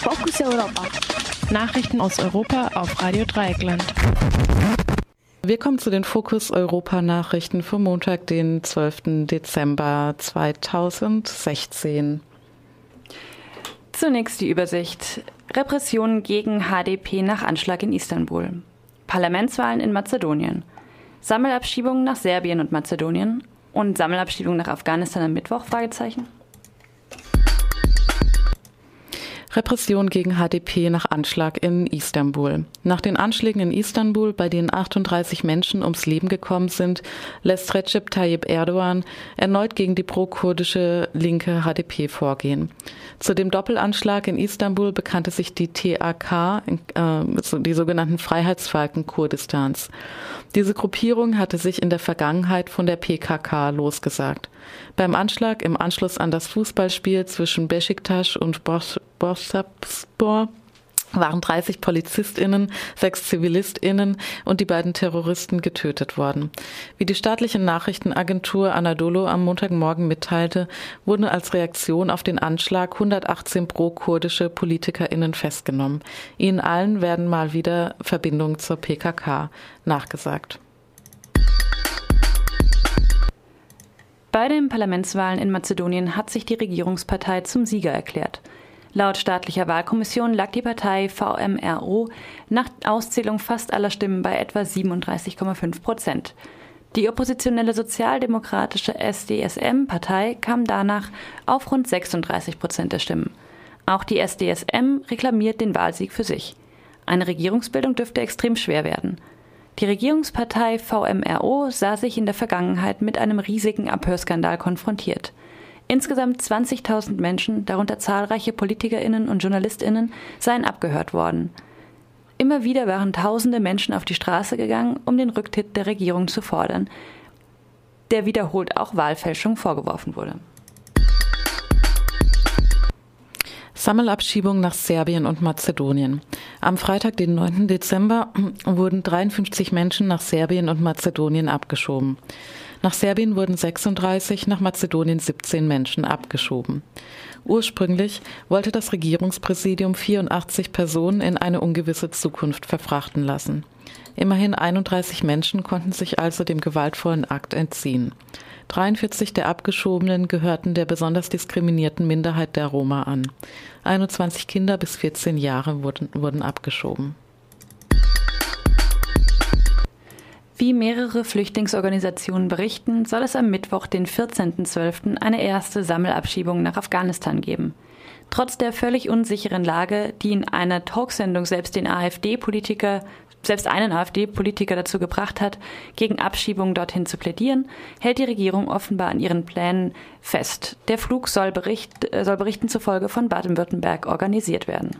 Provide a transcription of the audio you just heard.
Fokus Europa. Nachrichten aus Europa auf Radio Dreieckland. Wir kommen zu den Fokus Europa Nachrichten für Montag, den 12. Dezember 2016. Zunächst die Übersicht. Repressionen gegen HDP nach Anschlag in Istanbul. Parlamentswahlen in Mazedonien. Sammelabschiebungen nach Serbien und Mazedonien und Sammelabschiebung nach Afghanistan am Mittwoch? Fragezeichen. Repression gegen HDP nach Anschlag in Istanbul. Nach den Anschlägen in Istanbul, bei denen 38 Menschen ums Leben gekommen sind, lässt Recep Tayyip Erdogan erneut gegen die pro-kurdische linke HDP vorgehen. Zu dem Doppelanschlag in Istanbul bekannte sich die TAK, äh, die sogenannten Freiheitsfalken Kurdistans. Diese Gruppierung hatte sich in der Vergangenheit von der PKK losgesagt. Beim Anschlag im Anschluss an das Fußballspiel zwischen Besiktas und Borsapspor waren 30 PolizistInnen, sechs ZivilistInnen und die beiden Terroristen getötet worden. Wie die staatliche Nachrichtenagentur Anadolu am Montagmorgen mitteilte, wurden als Reaktion auf den Anschlag 118 pro-kurdische PolitikerInnen festgenommen. Ihnen allen werden mal wieder Verbindungen zur PKK nachgesagt. Bei den Parlamentswahlen in Mazedonien hat sich die Regierungspartei zum Sieger erklärt. Laut staatlicher Wahlkommission lag die Partei VMRO nach Auszählung fast aller Stimmen bei etwa 37,5 Prozent. Die oppositionelle sozialdemokratische SDSM-Partei kam danach auf rund 36 Prozent der Stimmen. Auch die SDSM reklamiert den Wahlsieg für sich. Eine Regierungsbildung dürfte extrem schwer werden. Die Regierungspartei VMRO sah sich in der Vergangenheit mit einem riesigen Abhörskandal konfrontiert. Insgesamt 20.000 Menschen, darunter zahlreiche Politikerinnen und Journalistinnen, seien abgehört worden. Immer wieder waren tausende Menschen auf die Straße gegangen, um den Rücktritt der Regierung zu fordern, der wiederholt auch Wahlfälschung vorgeworfen wurde. Sammelabschiebung nach Serbien und Mazedonien. Am Freitag, den 9. Dezember, wurden 53 Menschen nach Serbien und Mazedonien abgeschoben. Nach Serbien wurden 36, nach Mazedonien 17 Menschen abgeschoben. Ursprünglich wollte das Regierungspräsidium 84 Personen in eine ungewisse Zukunft verfrachten lassen. Immerhin 31 Menschen konnten sich also dem gewaltvollen Akt entziehen. 43 der Abgeschobenen gehörten der besonders diskriminierten Minderheit der Roma an. 21 Kinder bis 14 Jahre wurden, wurden abgeschoben. Wie mehrere Flüchtlingsorganisationen berichten, soll es am Mittwoch, den 14.12., eine erste Sammelabschiebung nach Afghanistan geben. Trotz der völlig unsicheren Lage, die in einer Talksendung selbst den AfD-Politiker selbst einen AfD-Politiker dazu gebracht hat, gegen Abschiebungen dorthin zu plädieren, hält die Regierung offenbar an ihren Plänen fest. Der Flug soll, Bericht, äh, soll Berichten zufolge von Baden-Württemberg organisiert werden.